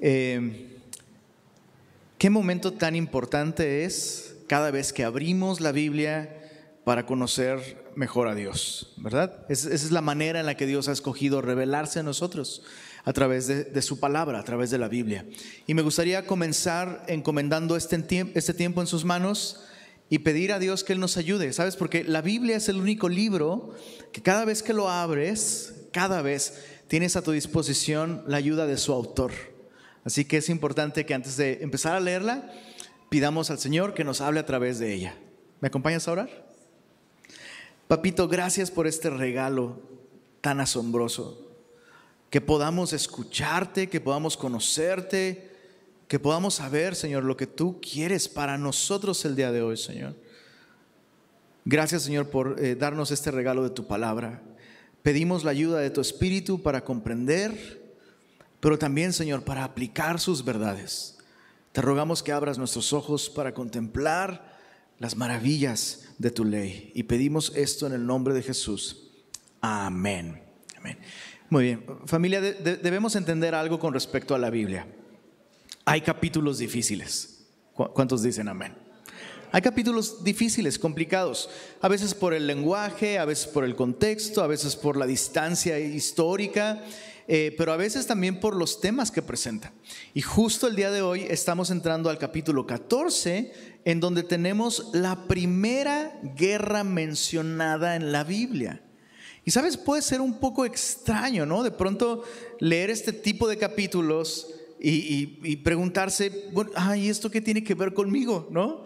Eh, qué momento tan importante es cada vez que abrimos la Biblia para conocer mejor a Dios, ¿verdad? esa es la manera en la que Dios ha escogido revelarse a nosotros a través de, su palabra, a través de la Biblia. Y me gustaría comenzar encomendando este, este tiempo en sus manos y pedir a Dios que Él nos ayude, ¿sabes? Porque la Biblia es el único libro que cada vez que lo abres, cada vez tienes a tu disposición la ayuda de su autor. Así que es importante que antes de empezar a leerla, pidamos al Señor que nos hable a través de ella. ¿Me acompañas a orar? Papito, gracias por este regalo tan asombroso que podamos escucharte, que podamos conocerte, que podamos saber, Señor, lo que tú quieres para nosotros el día de hoy, Señor. Gracias, Señor, por eh, darnos este regalo de tu palabra. Pedimos la ayuda de tu Espíritu para comprender, pero también, Señor, para aplicar sus verdades. Te rogamos que abras nuestros ojos para contemplar las maravillas de tu ley. Y pedimos esto en el nombre de Jesús. Amén. Amén. Muy bien, familia, debemos entender algo con respecto a la Biblia. Hay capítulos difíciles. ¿Cuántos dicen amén? Hay capítulos difíciles, complicados, a veces por el lenguaje, a veces por el contexto, a veces por la distancia histórica, eh, pero a veces también por los temas que presenta. Y justo el día de hoy estamos entrando al capítulo 14, en donde tenemos la primera guerra mencionada en la Biblia. Y sabes, puede ser un poco extraño, ¿no? De pronto leer este tipo de capítulos y, preguntarse, bueno, ay, ¿esto qué tiene que ver conmigo, no?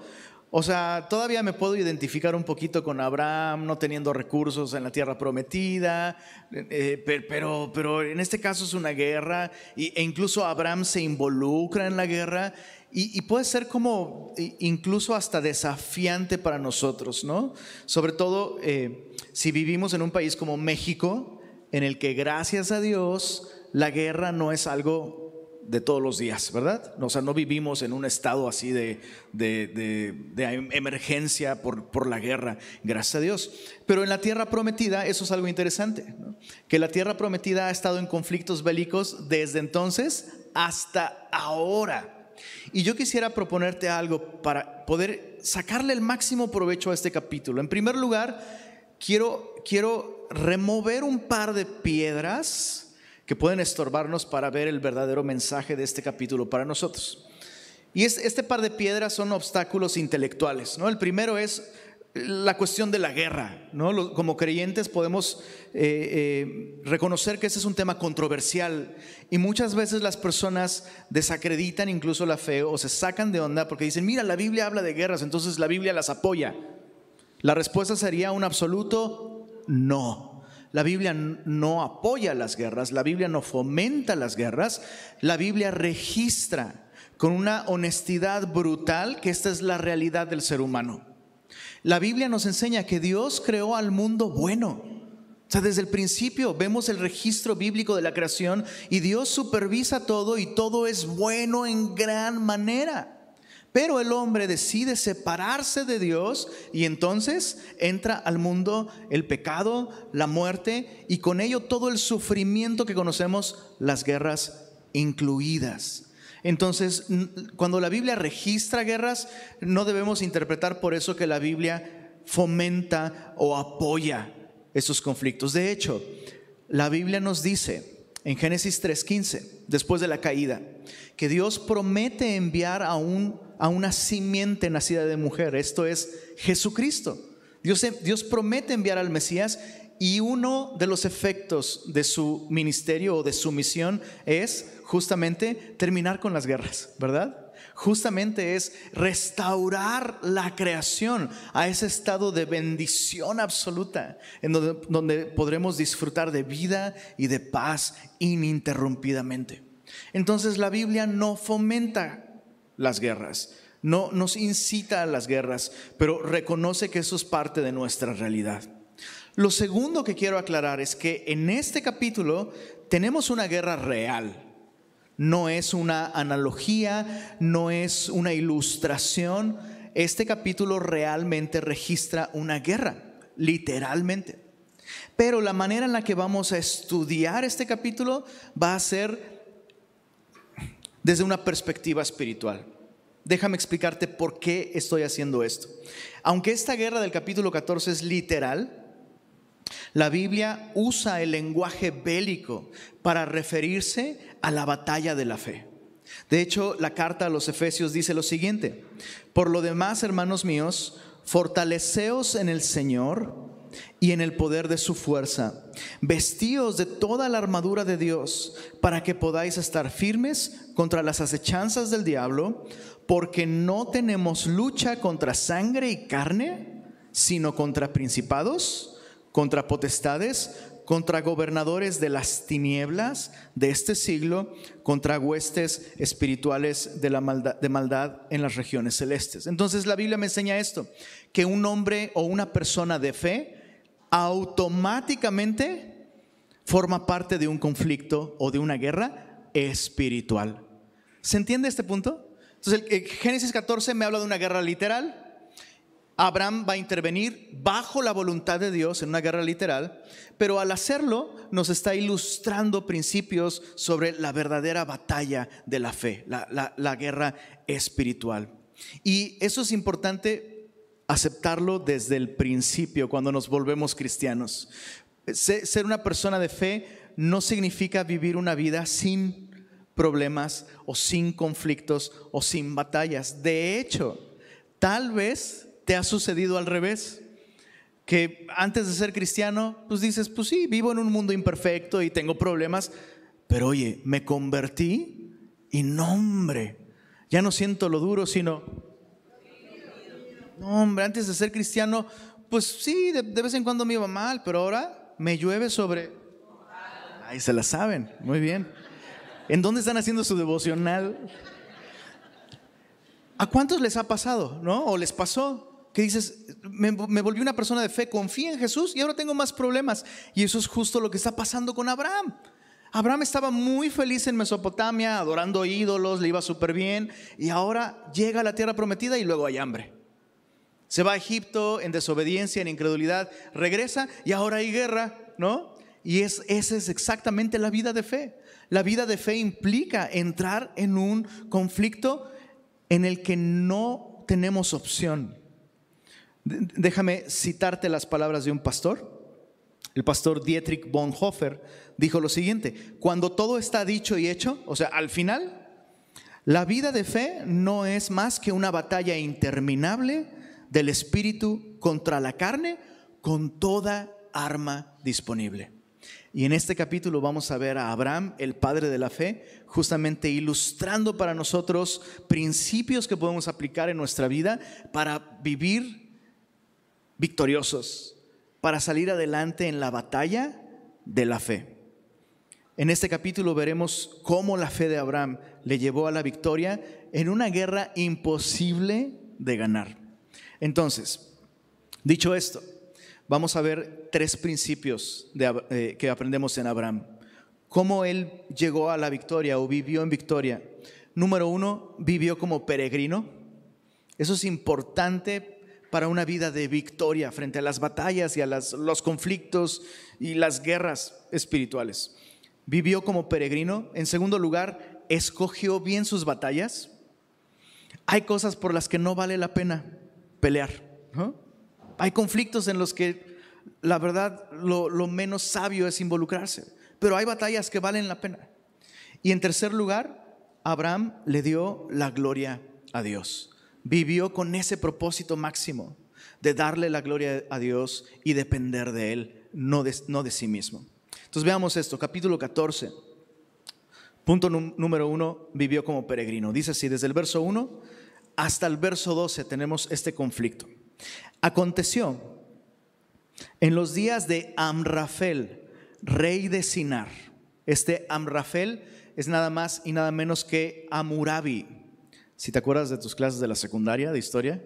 O sea, todavía me puedo identificar un poquito con Abraham no teniendo recursos en la tierra prometida, eh, pero, pero en este caso es una guerra e incluso Abraham se involucra en la guerra y, puede ser como incluso hasta desafiante para nosotros, ¿no? Sobre todo eh, si vivimos en un país como México, en el que gracias a Dios la guerra no es algo de todos los días, ¿verdad? O sea, no vivimos en un estado así de, emergencia por, por, la guerra, gracias a Dios. Pero en la tierra prometida, eso es algo interesante, que la tierra prometida ha estado en conflictos bélicos desde entonces hasta ahora. Y yo quisiera proponerte algo para poder sacarle el máximo provecho a este capítulo. En primer lugar, quiero, quiero remover un par de piedras que pueden estorbarnos para ver el verdadero mensaje de este capítulo para nosotros. Y este par de piedras son obstáculos intelectuales. ¿no? El primero es la cuestión de la guerra. ¿no? Como creyentes podemos eh, eh, reconocer que ese es un tema controversial y muchas veces las personas desacreditan incluso la fe o se sacan de onda porque dicen, mira, la Biblia habla de guerras, entonces la Biblia las apoya. La respuesta sería un absoluto no. La Biblia no apoya las guerras, la Biblia no fomenta las guerras, la Biblia registra con una honestidad brutal que esta es la realidad del ser humano. La Biblia nos enseña que Dios creó al mundo bueno. O sea, desde el principio vemos el registro bíblico de la creación y Dios supervisa todo y todo es bueno en gran manera. Pero el hombre decide separarse de Dios y entonces entra al mundo el pecado, la muerte y con ello todo el sufrimiento que conocemos, las guerras incluidas. Entonces, cuando la Biblia registra guerras, no debemos interpretar por eso que la Biblia fomenta o apoya esos conflictos. De hecho, la Biblia nos dice en Génesis 3:15, después de la caída, que Dios promete enviar a, un, a una simiente nacida de mujer, esto es Jesucristo. Dios, Dios promete enviar al Mesías y uno de los efectos de su ministerio o de su misión es justamente terminar con las guerras, ¿verdad? Justamente es restaurar la creación a ese estado de bendición absoluta, en donde, donde podremos disfrutar de vida y de paz ininterrumpidamente. Entonces la Biblia no fomenta las guerras, no nos incita a las guerras, pero reconoce que eso es parte de nuestra realidad. Lo segundo que quiero aclarar es que en este capítulo tenemos una guerra real. No es una analogía, no es una ilustración. Este capítulo realmente registra una guerra, literalmente. Pero la manera en la que vamos a estudiar este capítulo va a ser desde una perspectiva espiritual. Déjame explicarte por qué estoy haciendo esto. Aunque esta guerra del capítulo 14 es literal, la Biblia usa el lenguaje bélico para referirse a la batalla de la fe. De hecho, la carta a los Efesios dice lo siguiente, por lo demás, hermanos míos, fortaleceos en el Señor y en el poder de su fuerza, vestíos de toda la armadura de Dios para que podáis estar firmes contra las acechanzas del diablo, porque no tenemos lucha contra sangre y carne, sino contra principados, contra potestades, contra gobernadores de las tinieblas de este siglo, contra huestes espirituales de, la maldad, de maldad en las regiones celestes. Entonces la Biblia me enseña esto, que un hombre o una persona de fe automáticamente forma parte de un conflicto o de una guerra espiritual. ¿Se entiende este punto? Entonces, el, Génesis 14 me habla de una guerra literal. Abraham va a intervenir bajo la voluntad de Dios en una guerra literal, pero al hacerlo nos está ilustrando principios sobre la verdadera batalla de la fe, la, la guerra espiritual. Y eso es importante aceptarlo desde el principio cuando nos volvemos cristianos. Ser una persona de fe no significa vivir una vida sin problemas o sin conflictos o sin batallas. De hecho, tal vez te ha sucedido al revés, que antes de ser cristiano, pues dices, pues sí, vivo en un mundo imperfecto y tengo problemas, pero oye, me convertí y no, hombre, ya no siento lo duro, sino, no, hombre, antes de ser cristiano, pues sí, de, vez en cuando me iba mal, pero ahora me llueve sobre... Ahí se la saben, muy bien. ¿En dónde están haciendo su devocional? ¿A cuántos les ha pasado, no? ¿O les pasó? Que dices, me, volví una persona de fe, confía en Jesús y ahora tengo más problemas. Y eso es justo lo que está pasando con Abraham. Abraham estaba muy feliz en Mesopotamia, adorando ídolos, le iba súper bien, y ahora llega a la tierra prometida y luego hay hambre. Se va a Egipto en desobediencia, en incredulidad, regresa y ahora hay guerra, ¿no? Y es, esa es exactamente la vida de fe. La vida de fe implica entrar en un conflicto en el que no tenemos opción. Déjame citarte las palabras de un pastor. El pastor Dietrich Bonhoeffer dijo lo siguiente, cuando todo está dicho y hecho, o sea, al final, la vida de fe no es más que una batalla interminable del espíritu contra la carne con toda arma disponible. Y en este capítulo vamos a ver a Abraham, el padre de la fe, justamente ilustrando para nosotros principios que podemos aplicar en nuestra vida para vivir victoriosos, para salir adelante en la batalla de la fe. En este capítulo veremos cómo la fe de Abraham le llevó a la victoria en una guerra imposible de ganar. Entonces, dicho esto, vamos a ver tres principios eh, que aprendemos en Abraham. Cómo él llegó a la victoria o vivió en victoria. Número uno, vivió como peregrino. Eso es importante para una vida de victoria frente a las batallas y a los conflictos y las guerras espirituales. Vivió como peregrino. En segundo lugar, escogió bien sus batallas. Hay cosas por las que no vale la pena pelear. Hay conflictos en los que la verdad lo, menos sabio es involucrarse, pero hay batallas que valen la pena. Y en tercer lugar, Abraham le dio la gloria a Dios. Vivió con ese propósito máximo de darle la gloria a Dios y depender de Él, no de, no de sí mismo. Entonces veamos esto, capítulo 14. Punto número uno, vivió como peregrino. Dice así, desde el verso 1 hasta el verso 12 tenemos este conflicto. Aconteció en los días de Amrafel, rey de Sinar. Este Amrafel es nada más y nada menos que Amurabi. Si te acuerdas de tus clases de la secundaria de historia,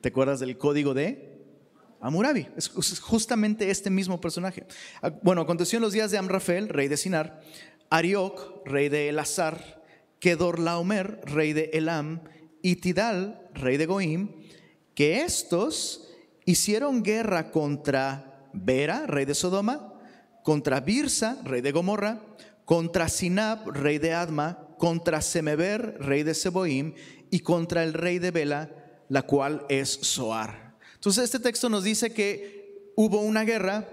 ¿te acuerdas del código de Amurabi? Es justamente este mismo personaje. Ah, bueno, aconteció en los días de Amrafel, rey de Sinar, Arioc, rey de Elazar, Kedorlaomer, rey de Elam, y Tidal, rey de Goim, que estos hicieron guerra contra Bera, rey de Sodoma, contra Birsa, rey de Gomorra, contra Sinab, rey de Adma, contra Semeber, rey de Seboim, y contra el rey de Bela, la cual es Soar. Entonces este texto nos dice que hubo una guerra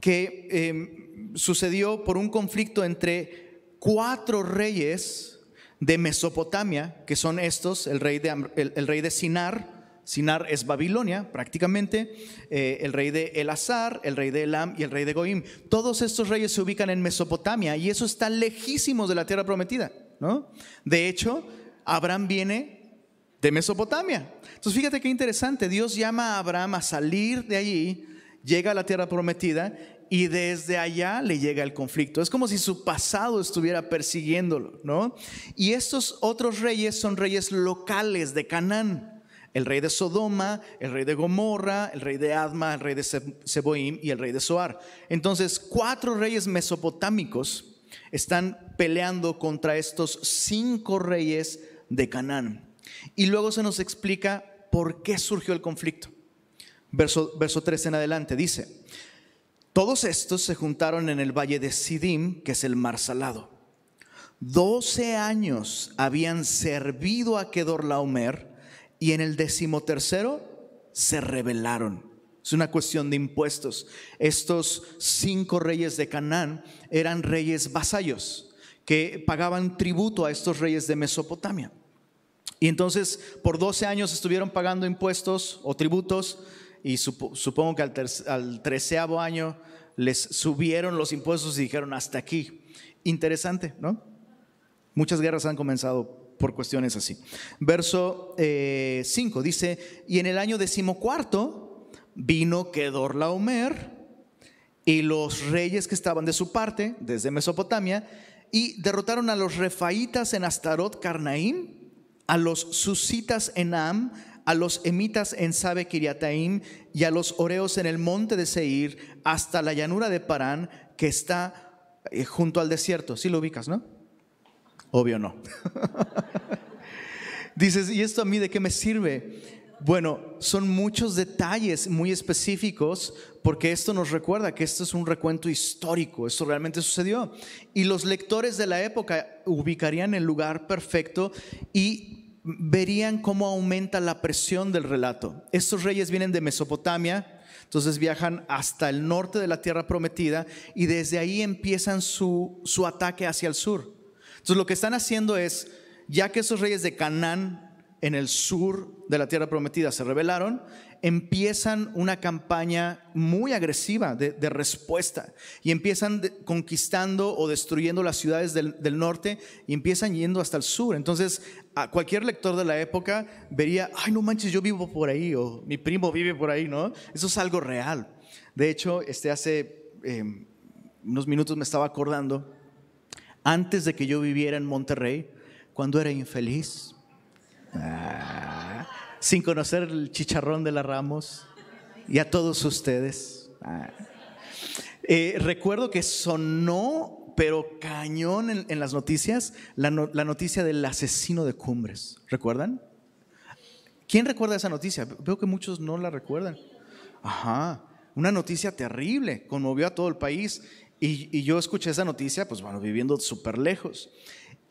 que em, sucedió por un conflicto entre cuatro reyes de Mesopotamia, que son estos, el rey de, el, rey de Sinar, Sinar es Babilonia prácticamente, eh, el rey de Elazar, el rey de Elam y el rey de Goim. Todos estos reyes se ubican en Mesopotamia y eso está lejísimos de la tierra prometida. De hecho, Abraham viene de Mesopotamia. Entonces fíjate qué interesante, Dios llama a Abraham a salir de allí, llega a la tierra prometida y desde allá le llega el conflicto. Es como si su pasado estuviera persiguiéndolo, ¿no? Y estos otros reyes son reyes locales de Canaán. El rey de Sodoma, el rey de Gomorra, el rey de Adma, el rey de Seboim y el rey de Soar. Entonces, cuatro reyes mesopotámicos están peleando contra estos cinco reyes de Canaán. Y luego se nos explica por qué surgió el conflicto. Verso, verso 3 en adelante dice, todos estos se juntaron en el valle de Sidim, que es el mar salado. Doce años habían servido a Kedorlaomer y en el decimotercero se rebelaron. Es una cuestión de impuestos. Estos cinco reyes de Canaán eran reyes vasallos que pagaban tributo a estos reyes de Mesopotamia. Y entonces por 12 años estuvieron pagando impuestos o tributos y supongo que al, treceavo año les subieron los impuestos y dijeron hasta aquí. Interesante, ¿no? Muchas guerras han comenzado por cuestiones así. Verso 5 eh, dice, y en el año decimocuarto vino Kedorlaomer y los reyes que estaban de su parte, desde Mesopotamia, y derrotaron a los refaitas en Astarot Carnaim, a los susitas en Am, a los emitas en Sabe Kiriataim y a los oreos en el monte de Seir hasta la llanura de Parán que está eh, junto al desierto. Si lo ubicas, ¿no? Obvio no. Dices, ¿y esto a mí de qué me sirve? Bueno, son muchos detalles muy específicos porque esto nos recuerda que esto es un recuento histórico, esto realmente sucedió. Y los lectores de la época ubicarían el lugar perfecto y verían cómo aumenta la presión del relato. Estos reyes vienen de Mesopotamia, entonces viajan hasta el norte de la tierra prometida y desde ahí empiezan su, su ataque hacia el sur. Entonces lo que están haciendo es, ya que esos reyes de Canaán en el sur de la tierra prometida se rebelaron, empiezan una campaña muy agresiva de, respuesta y empiezan conquistando o destruyendo las ciudades del, norte y empiezan yendo hasta el sur. Entonces, a cualquier lector de la época vería, ay, no manches, yo vivo por ahí o mi primo vive por ahí, ¿no? Eso es algo real. De hecho, este hace em, unos minutos me estaba acordando, antes de que yo viviera en Monterrey, cuando era infeliz. Ah, sin conocer el chicharrón de la Ramos y a todos ustedes. Ah. Eh, recuerdo que sonó, pero cañón en, las noticias, la, noticia del asesino de Cumbres. ¿Recuerdan? ¿Quién recuerda esa noticia? Veo que muchos no la recuerdan. Ajá, una noticia terrible, conmovió a todo el país. Y, y yo escuché esa noticia, pues bueno, viviendo súper lejos.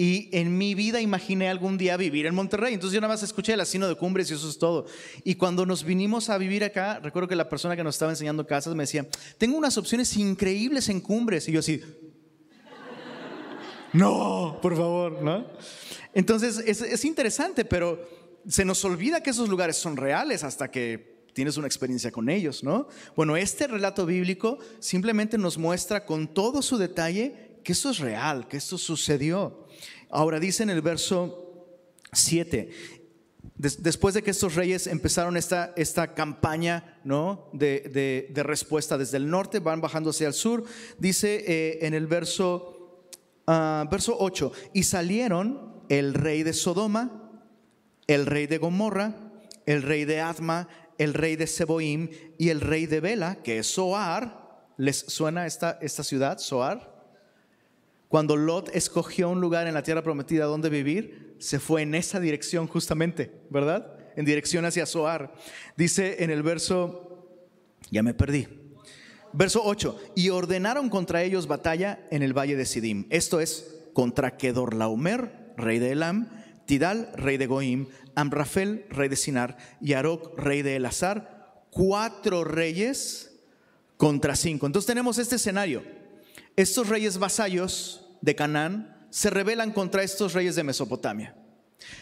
Y en mi vida imaginé algún día vivir en Monterrey. Entonces yo nada más escuché el asino de cumbres y eso es todo. Y cuando nos vinimos a vivir acá, recuerdo que la persona que nos estaba enseñando casas me decía, tengo unas opciones increíbles en cumbres. Y yo así, no, por favor, ¿no? Entonces es, es interesante, pero se nos olvida que esos lugares son reales hasta que tienes una experiencia con ellos, ¿no? Bueno, este relato bíblico simplemente nos muestra con todo su detalle que eso es real, que esto sucedió. Ahora dice en el verso 7, después de que estos reyes empezaron esta, esta campaña ¿no? de, respuesta desde el norte, van bajando hacia el sur, dice eh, en el verso, uh, verso 8, y salieron el rey de Sodoma, el rey de Gomorra, el rey de Adma, el rey de Seboim y el rey de Bela, que es Soar. ¿Les suena esta, esta ciudad, Soar? Cuando Lot escogió un lugar en la tierra prometida donde vivir, se fue en esa dirección justamente, ¿verdad? En dirección hacia Zoar. Dice en el verso, ya me perdí. Verso 8, y ordenaron contra ellos batalla en el valle de Sidim. Esto es contra Kedorlaomer, rey de Elam, Tidal, rey de Goim, Amrafel, rey de Sinar, y Aroc, rey de Elazar, cuatro reyes contra cinco. Entonces tenemos este escenario. Estos reyes vasallos de Canaán se rebelan contra estos reyes de Mesopotamia.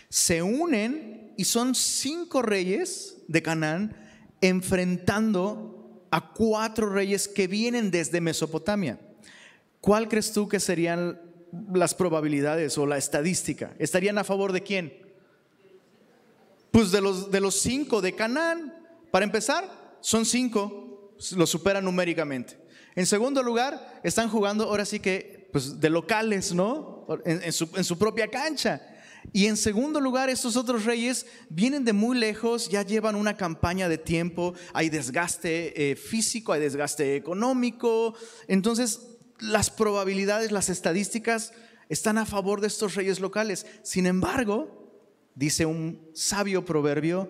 Se unen y son cinco reyes de Canaán enfrentando a cuatro reyes que vienen desde Mesopotamia. ¿Cuál crees tú que serían las probabilidades o la estadística? ¿Estarían a favor de quién? Pues de los, de los cinco de Canaán. Para empezar, son cinco, lo superan numéricamente. En segundo lugar, están jugando ahora sí que pues, de locales, ¿no? En, su, propia cancha. Y en segundo lugar, estos otros reyes vienen de muy lejos, ya llevan una campaña de tiempo, hay desgaste eh, físico, hay desgaste económico. Entonces, las probabilidades, las estadísticas están a favor de estos reyes locales. Sin embargo, dice un sabio proverbio,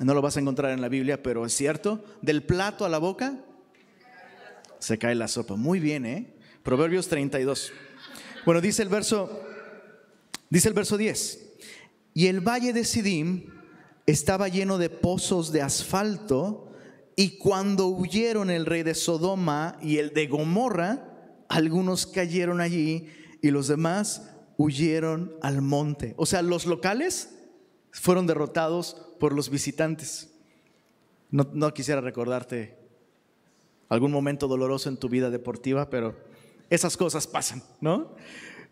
no lo vas a encontrar en la Biblia, pero es cierto, del plato a la boca se cae la sopa. Muy bien, ¿eh? Proverbios 32. Bueno, dice el verso, dice el verso 10. Y el valle de Sidim estaba lleno de pozos de asfalto, y cuando huyeron el rey de Sodoma y el de Gomorra, algunos cayeron allí y los demás huyeron al monte. O sea, los locales fueron derrotados por los visitantes. No, quisiera recordarte algún momento doloroso en tu vida deportiva, pero esas cosas pasan, ¿no?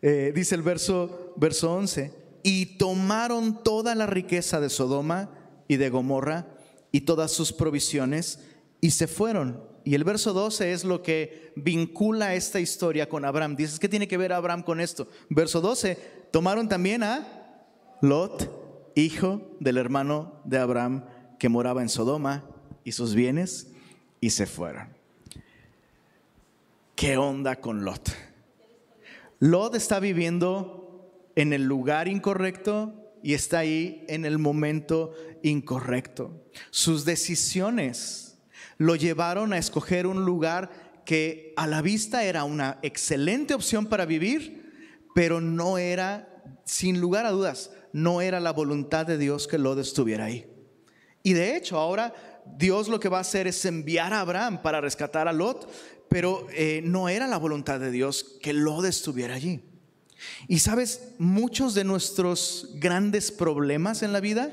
Eh, dice el verso, verso 11, y tomaron toda la riqueza de Sodoma y de Gomorra y todas sus provisiones y se fueron y el verso 12 es lo que vincula esta historia con Abraham. Dices, ¿qué tiene que ver Abraham con esto? Verso 12, tomaron también a Lot, hijo del hermano de Abraham, que moraba en Sodoma, y sus bienes, y se fueron. ¿Qué onda con Lot? Lot está viviendo en el lugar incorrecto y está ahí en el momento incorrecto. Sus decisiones lo llevaron a escoger un lugar que a la vista era una excelente opción para vivir, pero no era, sin lugar a dudas, no era la voluntad de Dios que Lot estuviera ahí. Y de hecho, ahora Dios lo que va a hacer es enviar a Abraham para rescatar a Lot, pero eh, no era la voluntad de Dios que Lot estuviera allí. Y sabes, muchos de nuestros grandes problemas en la vida,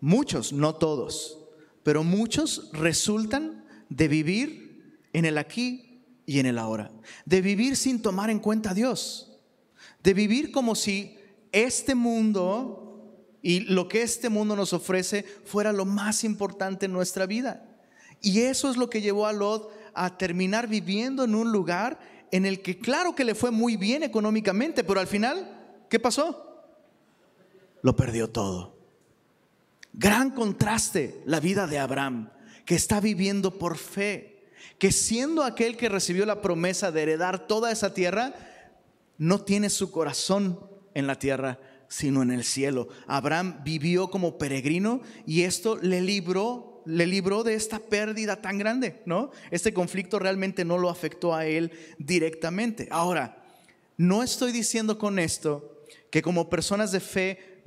muchos, no todos, pero muchos resultan de vivir en el aquí y en el ahora, de vivir sin tomar en cuenta a Dios, de vivir como si este mundo y lo que este mundo nos ofrece fuera lo más importante en nuestra vida. Y eso es lo que llevó a Lot a terminar viviendo en un lugar en el que claro que le fue muy bien económicamente, pero al final, ¿qué pasó? Lo perdió todo. Gran contraste la vida de Abraham, que está viviendo por fe, que siendo aquel que recibió la promesa de heredar toda esa tierra, no tiene su corazón en la tierra, sino en el cielo. Abraham vivió como peregrino y esto le libró le libró de esta pérdida tan grande, ¿no? Este conflicto realmente no lo afectó a él directamente. Ahora, no estoy diciendo con esto que como personas de fe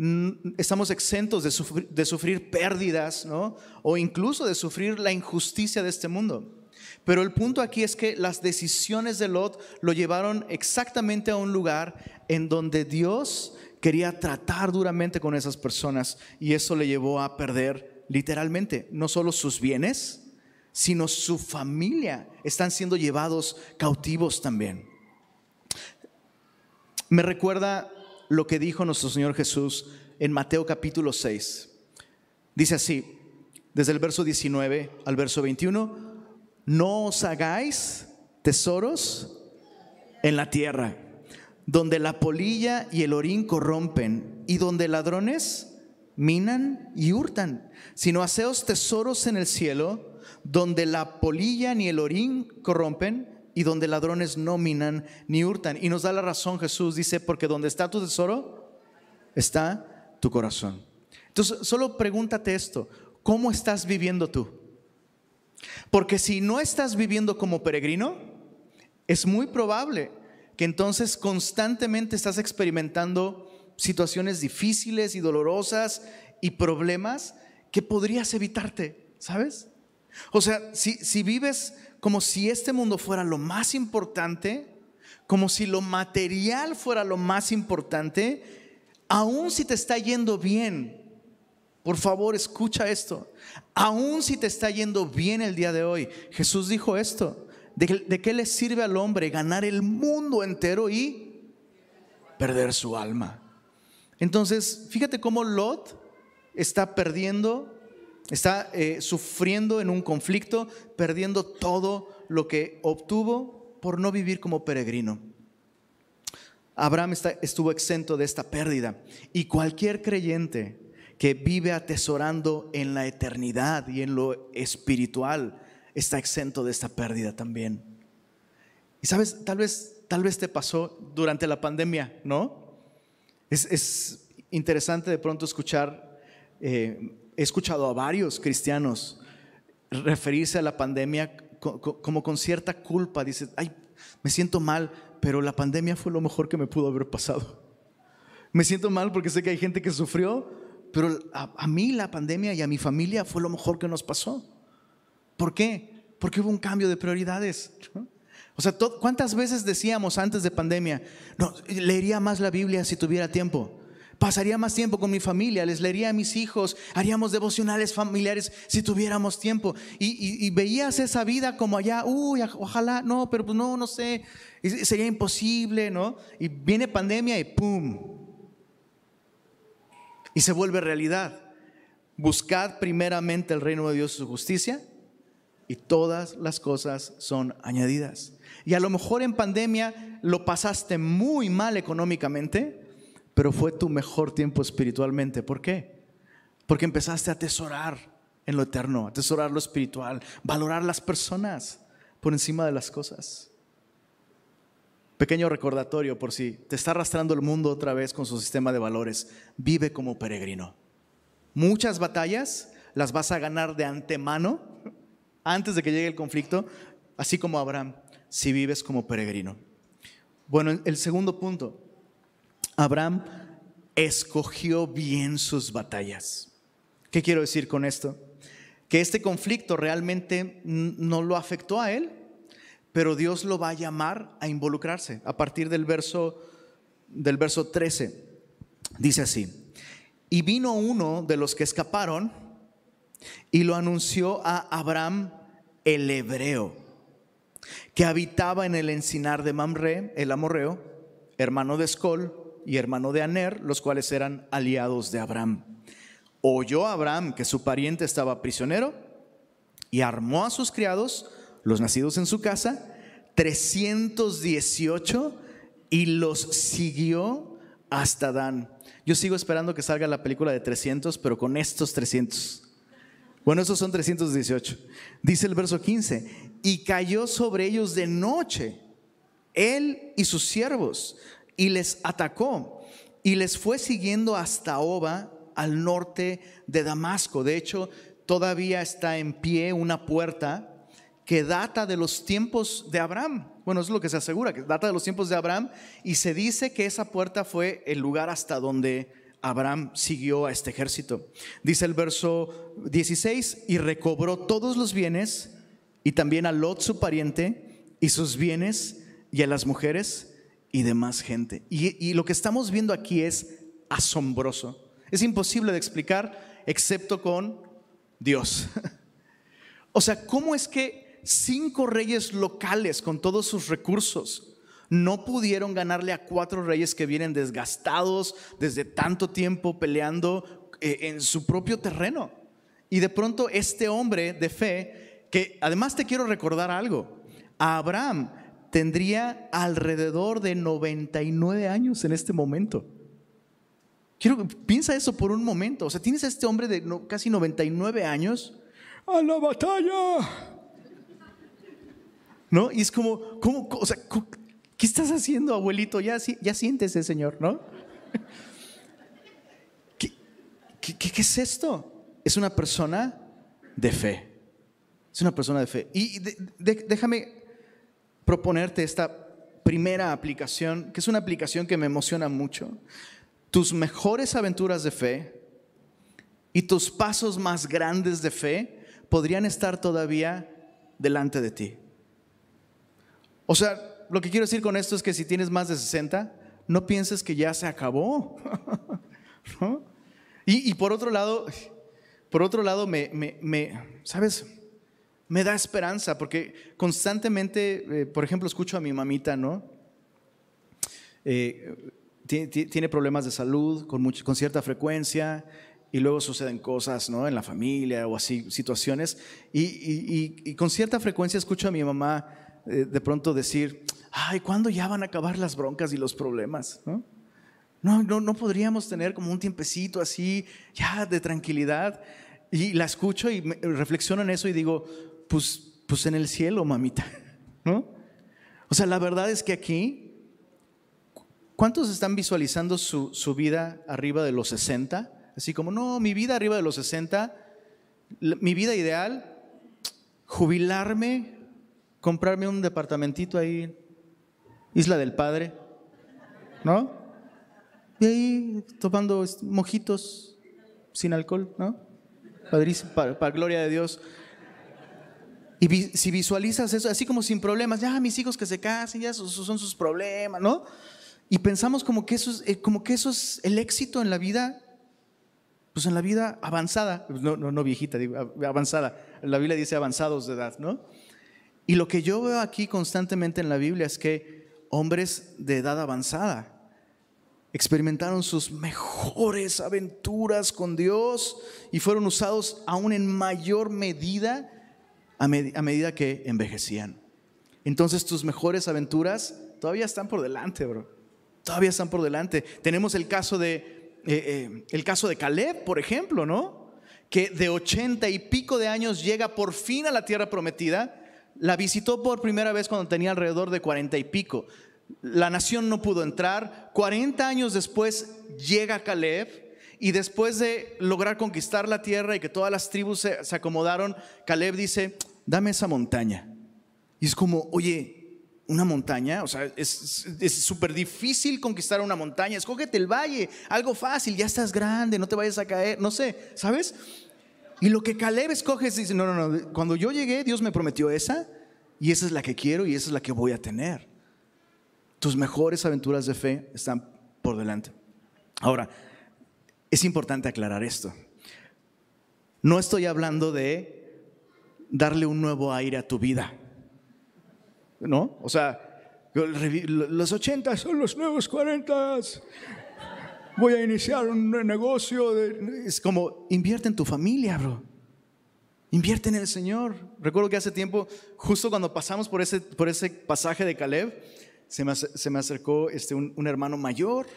estamos exentos de sufrir, pérdidas, ¿no? O incluso de sufrir la injusticia de este mundo. Pero el punto aquí es que las decisiones de Lot lo llevaron exactamente a un lugar en donde Dios quería tratar duramente con esas personas y eso le llevó a perder literalmente no solo sus bienes, sino su familia. Están siendo llevados cautivos también. Me recuerda lo que dijo nuestro Señor Jesús en Mateo capítulo 6. Dice así, desde el verso 19 al verso 21, no os hagáis tesoros en la tierra, donde la polilla y el orín corrompen y donde ladrones minan y hurtan, sino haceos tesoros en el cielo, donde la polilla ni el orín corrompen y donde ladrones no minan ni hurtan. Y nos da la razón Jesús, dice, porque donde está tu tesoro, está tu corazón. Entonces, solo pregúntate esto, ¿cómo estás viviendo tú? Porque si no estás viviendo como peregrino, es muy probable que entonces constantemente estás experimentando situaciones difíciles y dolorosas y problemas que podrías evitarte, ¿sabes? O sea, si, si vives como si este mundo fuera lo más importante, como si lo material fuera lo más importante, aun si te está yendo bien, por favor escucha esto, aun si te está yendo bien el día de hoy, Jesús dijo esto, ¿de, de qué le sirve al hombre ganar el mundo entero y perder su alma? Entonces, fíjate cómo Lot está perdiendo, está eh, sufriendo en un conflicto, perdiendo todo lo que obtuvo por no vivir como peregrino. Abraham estuvo exento de esta pérdida y cualquier creyente que vive atesorando en la eternidad y en lo espiritual está exento de esta pérdida también. Y sabes, tal vez, tal vez te pasó durante la pandemia, ¿no? Es, es interesante de pronto escuchar eh, he escuchado a varios cristianos referirse a la pandemia como con cierta culpa. Dice, ay, me siento mal, pero la pandemia fue lo mejor que me pudo haber pasado. Me siento mal porque sé que hay gente que sufrió, pero a, mí la pandemia y a mi familia fue lo mejor que nos pasó. ¿Por qué? Porque hubo un cambio de prioridades. O sea, ¿cuántas veces decíamos antes de pandemia, no, leería más la Biblia si tuviera tiempo? pasaría más tiempo con mi familia, les leería a mis hijos, haríamos devocionales familiares si tuviéramos tiempo. Y, veías esa vida como allá, uy, ojalá, no, pero pues no, no sé, sería imposible, ¿no? Y viene pandemia y ¡pum! Y se vuelve realidad. Buscad primeramente el reino de Dios y su justicia y todas las cosas son añadidas. Y a lo mejor en pandemia lo pasaste muy mal económicamente, pero fue tu mejor tiempo espiritualmente. ¿Por qué? Porque empezaste a atesorar en lo eterno, atesorar lo espiritual, valorar las personas por encima de las cosas. Pequeño recordatorio por si te está arrastrando el mundo otra vez con su sistema de valores. Vive como peregrino. Muchas batallas las vas a ganar de antemano antes de que llegue el conflicto, así como Abraham, si vives como peregrino. Bueno, el segundo punto, Abraham escogió bien sus batallas. ¿Qué quiero decir con esto? Que este conflicto realmente no lo afectó a él, pero Dios lo va a llamar a involucrarse. A partir del verso del verso 13 dice así: Y vino uno de los que escaparon y lo anunció a Abraham el hebreo, que habitaba en el encinar de Mamre, el amorreo, hermano de Escol y hermano de Aner, los cuales eran aliados de Abraham. Oyó Abraham que su pariente estaba prisionero y armó a sus criados, los nacidos en su casa, 318 y los siguió hasta Dan. Yo sigo esperando que salga la película de 300, pero con estos 300. Bueno, esos son 318. Dice el verso 15, y cayó sobre ellos de noche, él y sus siervos, y les atacó y les fue siguiendo hasta Oba, al norte de Damasco. De hecho, todavía está en pie una puerta que data de los tiempos de Abraham. Bueno, es lo que se asegura, que data de los tiempos de Abraham y se dice que esa puerta fue el lugar hasta donde Abraham siguió a este ejército. Dice el verso 16, y recobró todos los bienes y también a Lot su pariente y sus bienes y a las mujeres y demás gente. Y, lo que estamos viendo aquí es asombroso. Es imposible de explicar excepto con Dios. o sea, ¿cómo es que cinco reyes locales con todos sus recursos no pudieron ganarle a cuatro reyes que vienen desgastados desde tanto tiempo peleando eh, en su propio terreno? Y de pronto este hombre de fe, que además te quiero recordar algo, Abraham tendría alrededor de 99 años en este momento. Quiero piensa eso por un momento. O sea, tienes a este hombre de casi 99 años a la batalla. ¿No? Y es como, ¿cómo, o sea, ¿qué estás haciendo, abuelito? Ya, ya siéntese, señor, ¿no? ¿Qué, qué, es esto? Es una persona de fe. Es una persona de fe. Y déjame proponerte esta primera aplicación, que es una aplicación que me emociona mucho, tus mejores aventuras de fe y tus pasos más grandes de fe podrían estar todavía delante de ti. O sea, lo que quiero decir con esto es que si tienes más de 60, no pienses que ya se acabó. y, por otro lado, por otro lado, me, me, ¿sabes? Me da esperanza porque constantemente, eh, por ejemplo, escucho a mi mamita, ¿no? Eh, tiene problemas de salud con, con cierta frecuencia y luego suceden cosas ¿no? en la familia o así, situaciones. Y, con cierta frecuencia escucho a mi mamá eh, de pronto decir, ay, ¿cuándo ya van a acabar las broncas y los problemas? ¿No? No, no, no podríamos tener como un tiempecito así, ya de tranquilidad. Y la escucho y reflexiono en eso y digo, pues, pues en el cielo, mamita, ¿no? O sea, la verdad es que aquí, ¿cuántos están visualizando su, su vida arriba de los 60? Así como, no, mi vida arriba de los 60, mi vida ideal, jubilarme, comprarme un departamentito ahí, Isla del Padre, ¿no? Y ahí tomando mojitos sin alcohol, ¿no? Padrísimo, para, gloria de Dios. Y si visualizas eso, así como sin problemas, ya mis hijos que se casen, ya esos son sus problemas, ¿no? Y pensamos como que eso es, eh, como que eso es el éxito en la vida pues en la vida avanzada, no, no, no viejita, digo, avanzada. La Biblia dice avanzados de edad, ¿no? Y lo que yo veo aquí constantemente en la Biblia es que hombres de edad avanzada experimentaron sus mejores aventuras con Dios y fueron usados aún en mayor medida a, medida que envejecían. Entonces tus mejores aventuras todavía están por delante, bro. Todavía están por delante. Tenemos el caso de eh, eh, el caso de Caleb, por ejemplo, ¿no? Que de ochenta y pico de años llega por fin a la tierra prometida. La visitó por primera vez cuando tenía alrededor de cuarenta y pico. La nación no pudo entrar. 40 años después llega Caleb y después de lograr conquistar la tierra y que todas las tribus se acomodaron, Caleb dice, dame esa montaña. Y es como, oye, una montaña, o sea, es súper difícil conquistar una montaña. Escógete el valle, algo fácil, ya estás grande, no te vayas a caer, no sé, ¿sabes? Y lo que Caleb escoge es, dice, no, no, no, cuando yo llegué, Dios me prometió esa, y esa es la que quiero y esa es la que voy a tener. Tus mejores aventuras de fe están por delante. Ahora, es importante aclarar esto. No estoy hablando de darle un nuevo aire a tu vida. ¿no? O sea, los 80 son los nuevos 40. Voy a iniciar un negocio. Es como, invierte en tu familia, bro. Invierte en el Señor. Recuerdo que hace tiempo, justo cuando pasamos por ese, por ese pasaje de Caleb, se me, se me acercó este, un, hermano mayor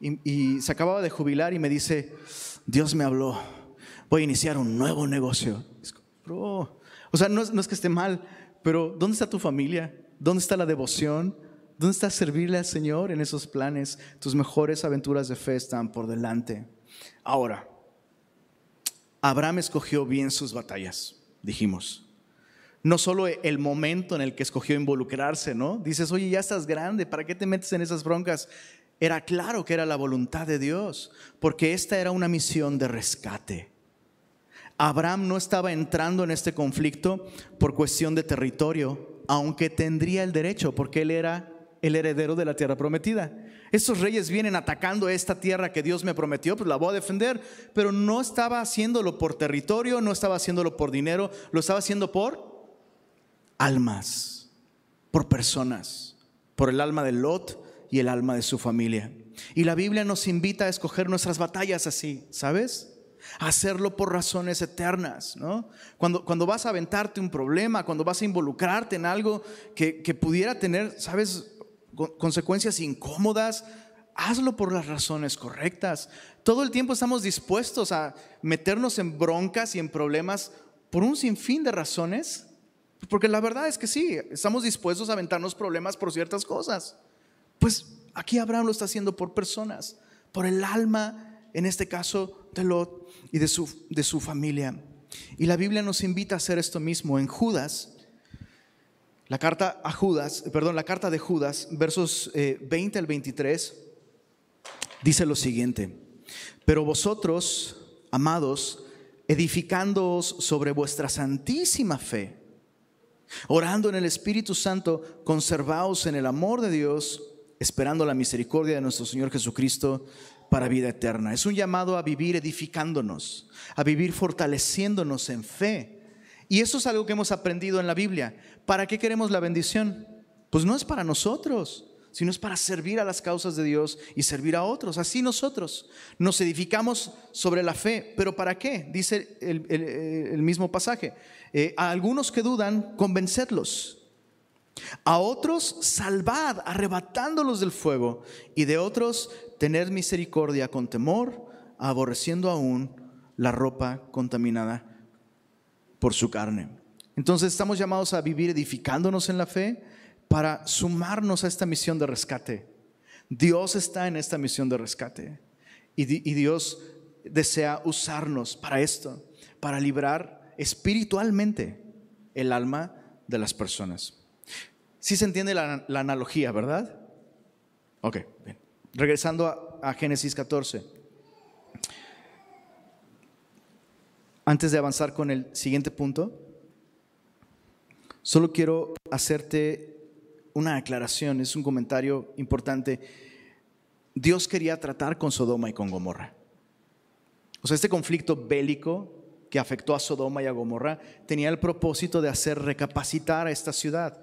y, se acababa de jubilar y me dice, Dios me habló, voy a iniciar un nuevo negocio. Bro, o sea, no, es que esté mal, pero ¿dónde está tu familia? ¿Dónde está la devoción? ¿Dónde está servirle al Señor en esos planes? Tus mejores aventuras de fe están por delante. Ahora, Abraham escogió bien sus batallas, dijimos. No solo el momento en el que escogió involucrarse, ¿no? Dices, oye, ya estás grande, ¿para qué te metes en esas broncas? Era claro que era la voluntad de Dios, porque esta era una misión de rescate. Abraham no estaba entrando en este conflicto por cuestión de territorio, aunque tendría el derecho, porque él era el heredero de la tierra prometida. Estos reyes vienen atacando esta tierra que Dios me prometió, pues la voy a defender, pero no estaba haciéndolo por territorio, no estaba haciéndolo por dinero, lo estaba haciendo por almas, por personas, por el alma de Lot y el alma de su familia. Y la Biblia nos invita a escoger nuestras batallas así, ¿sabes? Hacerlo por razones eternas, ¿no? Cuando, cuando vas a aventarte un problema, cuando vas a involucrarte en algo que, que pudiera tener, ¿sabes?, consecuencias incómodas, hazlo por las razones correctas. Todo el tiempo estamos dispuestos a meternos en broncas y en problemas por un sinfín de razones, porque la verdad es que sí, estamos dispuestos a aventarnos problemas por ciertas cosas. Pues aquí Abraham lo está haciendo por personas, por el alma en este caso de Lot y de su, de su familia. Y la Biblia nos invita a hacer esto mismo en Judas, la carta a Judas, perdón, la carta de Judas, versos 20 eh, al 23. dice lo siguiente, pero vosotros, amados, edificándoos sobre vuestra santísima fe, orando en el Espíritu Santo, conservaos en el amor de Dios, esperando la misericordia de nuestro Señor Jesucristo para vida eterna. Es un llamado a vivir edificándonos, a vivir fortaleciéndonos en fe. Y eso es algo que hemos aprendido en la Biblia. ¿Para qué queremos la bendición? Pues no es para nosotros, sino es para servir a las causas de Dios y servir a otros. Así nosotros nos edificamos sobre la fe. ¿Pero para qué? Dice el, mismo pasaje. Eh, a algunos que dudan, convencedlos. A otros, salvad, arrebatándolos del fuego. Y de otros, tener misericordia con temor, aborreciendo aún la ropa contaminada por su carne. Entonces estamos llamados a vivir edificándonos en la fe para sumarnos a esta misión de rescate. Dios está en esta misión de rescate y, Dios desea usarnos para esto, para librar espiritualmente el alma de las personas. Si se entiende la, analogía, ¿verdad? Ok, bien. Regresando a, Génesis 14. Antes de avanzar con el siguiente punto, solo quiero hacerte una aclaración, es un comentario importante. Dios quería tratar con Sodoma y con Gomorra. O sea, este conflicto bélico que afectó a Sodoma y a Gomorra tenía el propósito de hacer recapacitar a esta ciudad.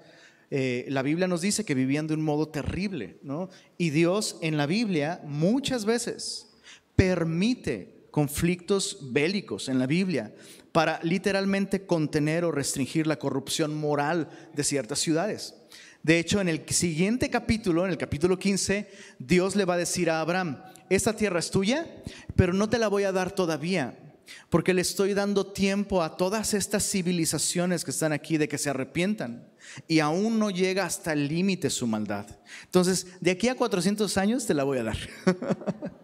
Eh, la Biblia nos dice que vivían de un modo terrible, ¿no? Y Dios en la Biblia muchas veces permite conflictos bélicos en la Biblia para literalmente contener o restringir la corrupción moral de ciertas ciudades. De hecho, en el siguiente capítulo, en el capítulo 15, Dios le va a decir a Abraham, esta tierra es tuya, pero no te la voy a dar todavía, porque le estoy dando tiempo a todas estas civilizaciones que están aquí de que se arrepientan y aún no llega hasta el límite su maldad. Entonces, de aquí a 400 años te la voy a dar.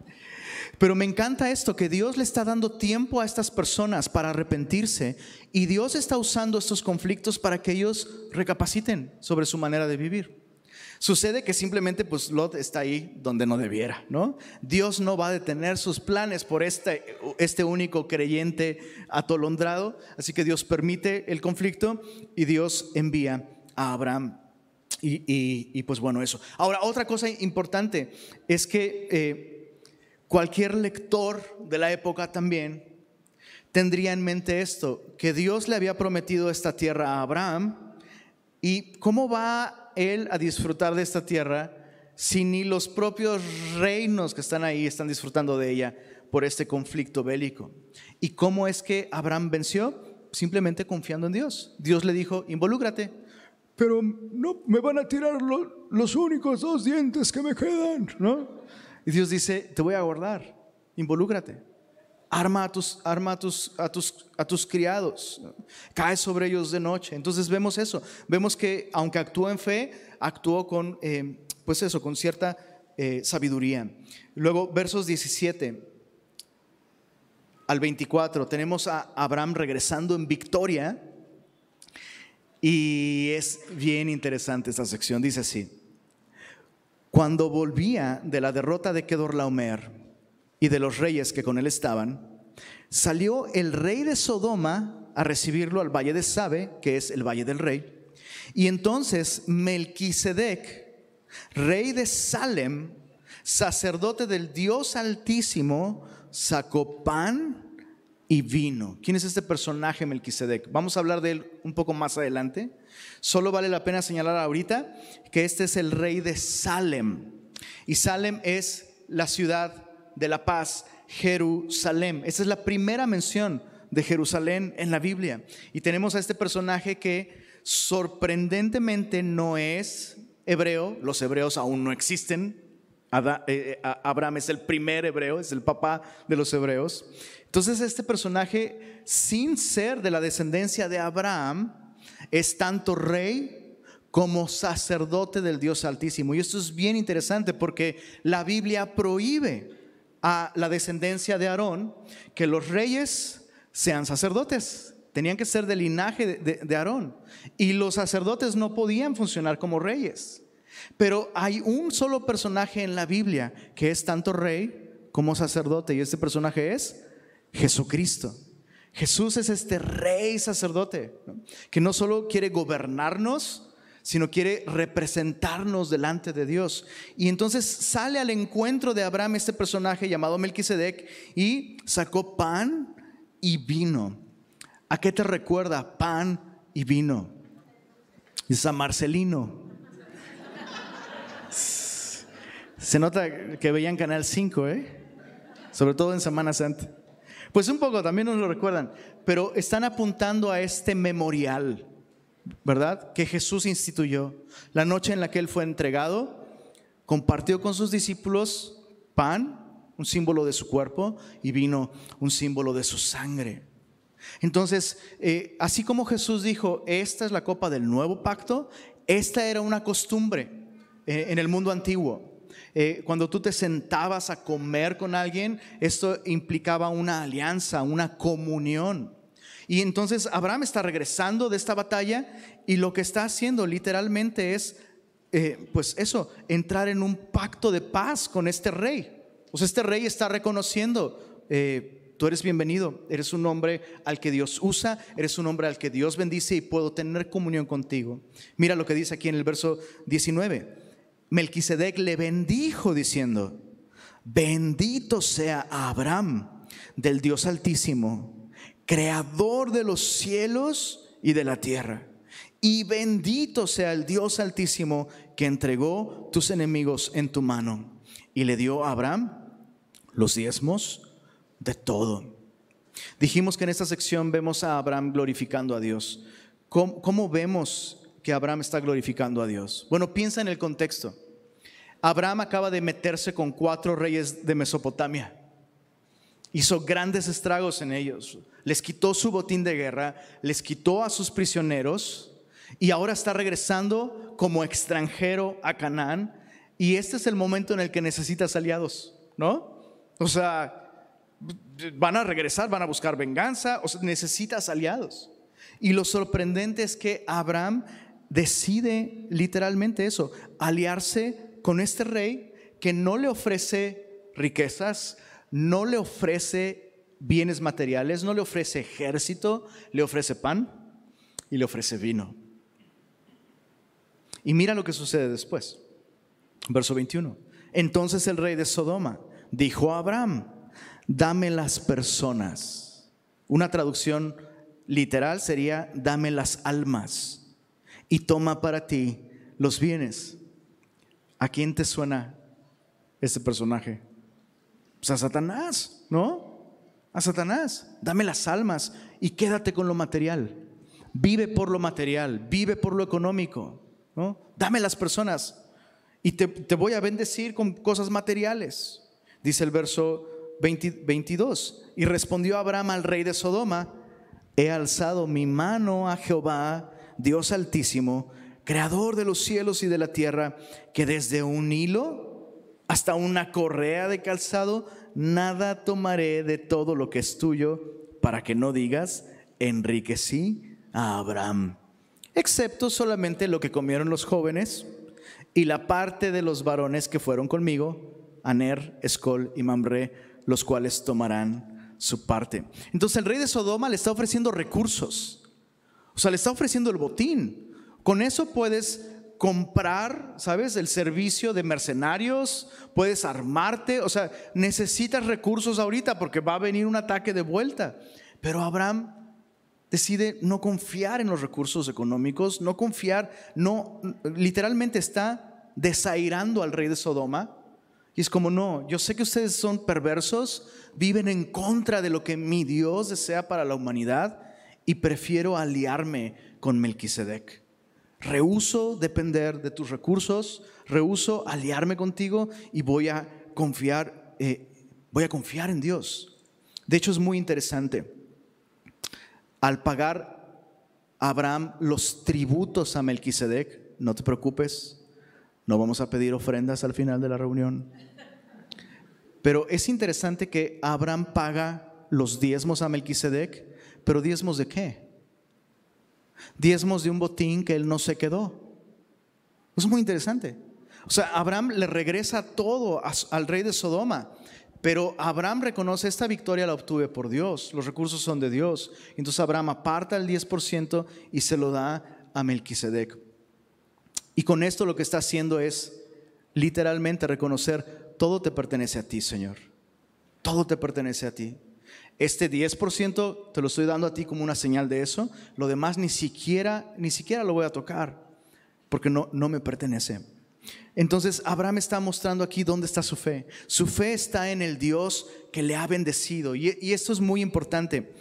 Pero me encanta esto, que Dios le está dando tiempo a estas personas para arrepentirse y Dios está usando estos conflictos para que ellos recapaciten sobre su manera de vivir. Sucede que simplemente pues Lot está ahí donde no debiera, ¿no? Dios no va a detener sus planes por este, este único creyente atolondrado, así que Dios permite el conflicto y Dios envía a Abraham. Y, pues bueno, eso. Ahora, otra cosa importante es que eh, cualquier lector de la época también tendría en mente esto, que Dios le había prometido esta tierra a Abraham y cómo va él a disfrutar de esta tierra si ni los propios reinos que están ahí están disfrutando de ella por este conflicto bélico? ¿Y cómo es que Abraham venció? Simplemente confiando en Dios. Dios le dijo, involúcrate. Pero no me van a tirar los únicos dos dientes que me quedan, ¿no? Y Dios dice, te voy a guardar, involúcrate arma a tus, a tus, a tus, a tus criados, cae sobre ellos de noche. Entonces vemos eso, vemos que aunque actuó en fe, actuó con, eh, pues eso, con cierta eh, sabiduría. Luego, versos 17 al 24, tenemos a Abraham regresando en victoria y es bien interesante esta sección. Dice así, cuando volvía de la derrota de Kedorlaomer, y de los reyes que con él estaban, salió el rey de Sodoma a recibirlo al valle de Sabe, que es el valle del rey. Y entonces Melquisedec, rey de Salem, sacerdote del Dios Altísimo, sacó pan y vino. ¿Quién es este personaje Melquisedec? Vamos a hablar de él un poco más adelante. Solo vale la pena señalar ahorita que este es el rey de Salem. Y Salem es la ciudad de la paz, Jerusalén. Esa es la primera mención de Jerusalén en la Biblia. Y tenemos a este personaje que sorprendentemente no es hebreo, los hebreos aún no existen. Eh, eh, Abraham es el primer hebreo, es el papá de los hebreos. Entonces este personaje, sin ser de la descendencia de Abraham, es tanto rey como sacerdote del Dios Altísimo. Y esto es bien interesante porque la Biblia prohíbe a la descendencia de Aarón que los reyes sean sacerdotes. Tenían que ser del linaje de, Aarón. Y los sacerdotes no podían funcionar como reyes. Pero hay un solo personaje en la Biblia que es tanto rey como sacerdote y este personaje es Jesucristo. Jesús es este rey sacerdote que no solo quiere gobernarnos, sino quiere representarnos delante de Dios. Y entonces sale al encuentro de Abraham este personaje llamado Melquisedec y sacó pan y vino. ¿A qué te recuerda pan y vino? Es a Marcelino. Se nota que veían Canal 5, ¿eh? Sobre todo en Semana Santa. Pues un poco, también nos lo recuerdan, pero están apuntando a este memorial ¿verdad? Que Jesús instituyó. La noche en la que Él fue entregado, compartió con sus discípulos pan, un símbolo de su cuerpo, y vino, un símbolo de su sangre. Entonces, eh, así como Jesús dijo, esta es la copa del nuevo pacto, esta era una costumbre eh, en el mundo antiguo. Eh, cuando tú te sentabas a comer con alguien, esto implicaba una alianza, una comunión. Y entonces Abraham está regresando de esta batalla y lo que está haciendo literalmente es, eh, pues eso, entrar en un pacto de paz con este rey. O sea, este rey está reconociendo, eh, tú eres bienvenido, eres un hombre al que Dios usa, eres un hombre al que Dios bendice y puedo tener comunión contigo. Mira lo que dice aquí en el verso 19. Melquisedec le bendijo diciendo, bendito sea Abraham del Dios Altísimo creador de los cielos y de la tierra. Y bendito sea el Dios altísimo que entregó tus enemigos en tu mano y le dio a Abraham los diezmos de todo. Dijimos que en esta sección vemos a Abraham glorificando a Dios. ¿Cómo, ¿Cómo, vemos que Abraham está glorificando a Dios? Bueno, piensa en el contexto. Abraham acaba de meterse con cuatro reyes de Mesopotamia. Hizo grandes estragos en ellos les quitó su botín de guerra, les quitó a sus prisioneros y ahora está regresando como extranjero a Canaán. Y este es el momento en el que necesitas aliados, ¿no? O sea, van a regresar, van a buscar venganza, necesitas aliados. Y lo sorprendente es que Abraham decide literalmente eso, aliarse con este rey que no le ofrece riquezas, no le ofrece bienes materiales, no le ofrece ejército, le ofrece pan y le ofrece vino. Y mira lo que sucede después. Verso 21. Entonces el rey de Sodoma dijo a Abraham, dame las personas. Una traducción literal sería, dame las almas y toma para ti los bienes. ¿A quién te suena este personaje? Pues a Satanás, ¿no? A Satanás, dame las almas y quédate con lo material. Vive por lo material, vive por lo económico, ¿no? Dame las personas y te, voy a bendecir con cosas materiales. Dice el verso 22, y respondió Abraham al rey de Sodoma, he alzado mi mano a Jehová, Dios altísimo, creador de los cielos y de la tierra, que desde un hilo hasta una correa de calzado nada tomaré de todo lo que es tuyo, para que no digas, enriquecí a Abraham, excepto solamente lo que comieron los jóvenes y la parte de los varones que fueron conmigo, Aner, Escol y Mamre, los cuales tomarán su parte. Entonces el rey de Sodoma le está ofreciendo recursos, o sea, le está ofreciendo el botín. Con eso puedes comprar, ¿sabes? El servicio de mercenarios, puedes armarte, o sea, necesitas recursos ahorita porque va a venir un ataque de vuelta. Pero Abraham decide no confiar en los recursos económicos, no confiar, no, literalmente está desairando al rey de Sodoma. Y es como, no, yo sé que ustedes son perversos, viven en contra de lo que mi Dios desea para la humanidad y prefiero aliarme con Melquisedec. Rehuso depender de tus recursos, rehuso aliarme contigo y voy a confiar, eh, voy a confiar en Dios. De hecho, es muy interesante. Al pagar Abraham los tributos a Melquisedec, no te preocupes, no vamos a pedir ofrendas al final de la reunión. Pero es interesante que Abraham paga los diezmos a Melquisedec, pero diezmos de qué? Diezmos de un botín que él no se quedó. es muy interesante. O sea, Abraham le regresa todo al rey de Sodoma. Pero Abraham reconoce, esta victoria la obtuve por Dios, los recursos son de Dios. Entonces Abraham aparta el 10% y se lo da a Melquisedec. Y con esto lo que está haciendo es literalmente reconocer, todo te pertenece a ti, Señor. Todo te pertenece a ti. Este 10% te lo estoy dando a ti como una señal de eso. Lo demás ni siquiera, ni siquiera lo voy a tocar, porque no, no me pertenece. Entonces Abraham está mostrando aquí dónde está su fe. Su fe está en el Dios que le ha bendecido. Y, esto es muy importante.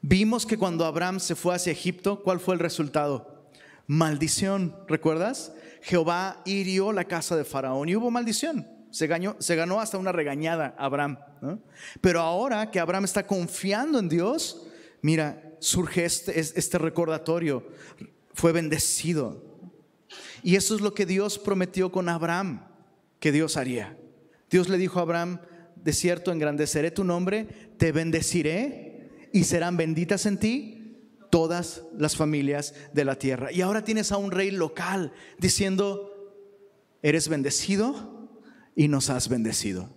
Vimos que cuando Abraham se fue hacia Egipto, ¿cuál fue el resultado? Maldición, ¿recuerdas? Jehová hirió la casa de Faraón y hubo maldición. Se ganó, hasta una regañada Abraham. Pero ahora que Abraham está confiando en Dios, mira, surge este, este recordatorio. Fue bendecido. Y eso es lo que Dios prometió con Abraham, que Dios haría. Dios le dijo a Abraham, de cierto engrandeceré tu nombre, te bendeciré y serán benditas en ti todas las familias de la tierra. Y ahora tienes a un rey local diciendo, eres bendecido y nos has bendecido.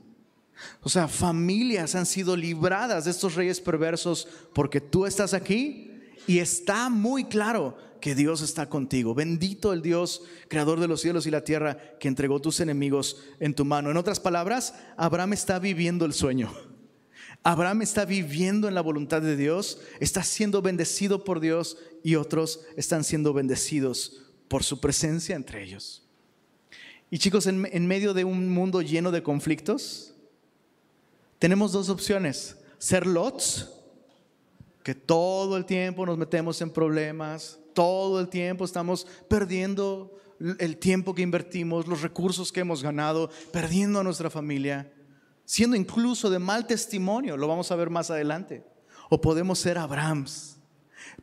O sea, familias han sido libradas de estos reyes perversos porque tú estás aquí y está muy claro que Dios está contigo. Bendito el Dios, creador de los cielos y la tierra, que entregó tus enemigos en tu mano. En otras palabras, Abraham está viviendo el sueño. Abraham está viviendo en la voluntad de Dios, está siendo bendecido por Dios y otros están siendo bendecidos por su presencia entre ellos. Y chicos, en, medio de un mundo lleno de conflictos, tenemos dos opciones. Ser Lots, que todo el tiempo nos metemos en problemas, todo el tiempo estamos perdiendo el tiempo que invertimos, los recursos que hemos ganado, perdiendo a nuestra familia, siendo incluso de mal testimonio, lo vamos a ver más adelante. O podemos ser Abrahams,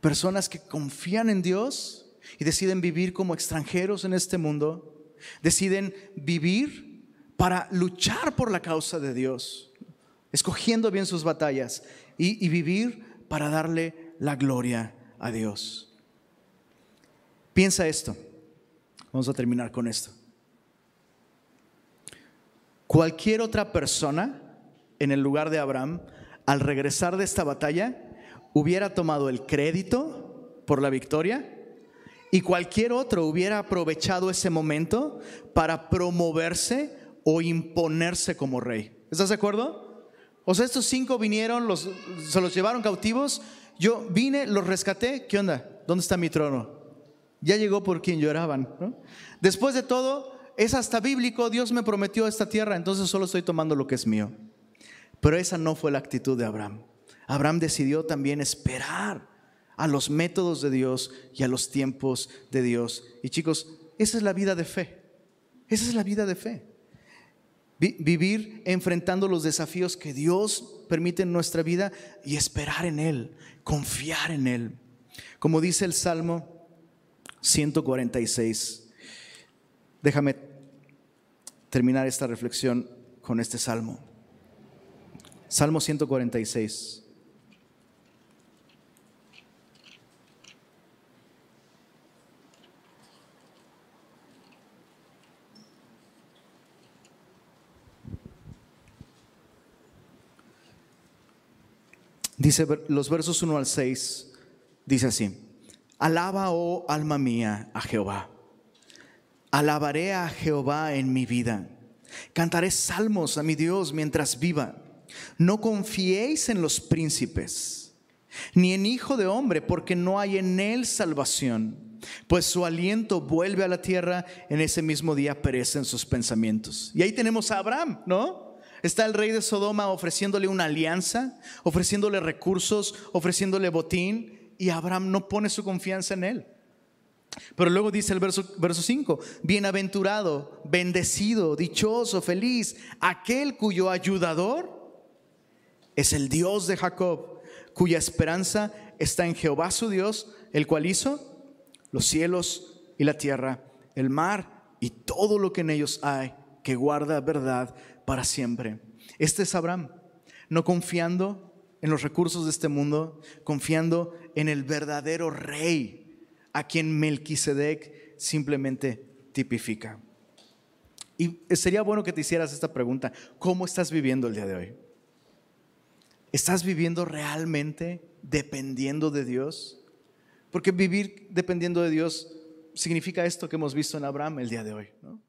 personas que confían en Dios y deciden vivir como extranjeros en este mundo, deciden vivir para luchar por la causa de Dios, escogiendo bien sus batallas y, vivir para darle la gloria a Dios. Piensa esto. Vamos a terminar con esto. Cualquier otra persona en el lugar de Abraham, al regresar de esta batalla, hubiera tomado el crédito por la victoria y cualquier otro hubiera aprovechado ese momento para promoverse o imponerse como rey. ¿Estás de acuerdo? O sea, estos cinco vinieron, los, se los llevaron cautivos. Yo vine, los rescaté. ¿Qué onda? ¿Dónde está mi trono? ya llegó por quien lloraban. Después de todo, es hasta bíblico, Dios me prometió esta tierra, entonces solo estoy tomando lo que es mío. Pero esa no fue la actitud de Abraham. Abraham decidió también esperar a los métodos de Dios y a los tiempos de Dios. Y chicos, esa es la vida de fe. Esa es la vida de fe. Vivir enfrentando los desafíos que Dios permite en nuestra vida y esperar en Él, confiar en Él. Como dice el Salmo 146. Déjame terminar esta reflexión con este salmo. Salmo 146. Dice los versos 1 al 6, dice así. Alaba, oh alma mía, a Jehová. Alabaré a Jehová en mi vida. Cantaré salmos a mi Dios mientras viva. No confiéis en los príncipes, ni en hijo de hombre, porque no hay en él salvación. Pues su aliento vuelve a la tierra, en ese mismo día perecen sus pensamientos. Y ahí tenemos a Abraham, ¿no? Está el rey de Sodoma ofreciéndole una alianza, ofreciéndole recursos, ofreciéndole botín y Abraham no pone su confianza en él. Pero luego dice el verso, verso 5, bienaventurado, bendecido, dichoso, feliz, aquel cuyo ayudador es el Dios de Jacob, cuya esperanza está en Jehová su Dios, el cual hizo los cielos y la tierra, el mar y todo lo que en ellos hay, que guarda verdad para siempre. Este es Abraham, no confiando en los recursos de este mundo, confiando en el verdadero rey, a quien Melquisedec simplemente tipifica. Y sería bueno que te hicieras esta pregunta, ¿cómo estás viviendo el día de hoy? ¿Estás viviendo realmente dependiendo de Dios? Porque vivir dependiendo de Dios significa esto que hemos visto en Abraham el día de hoy. ¿no?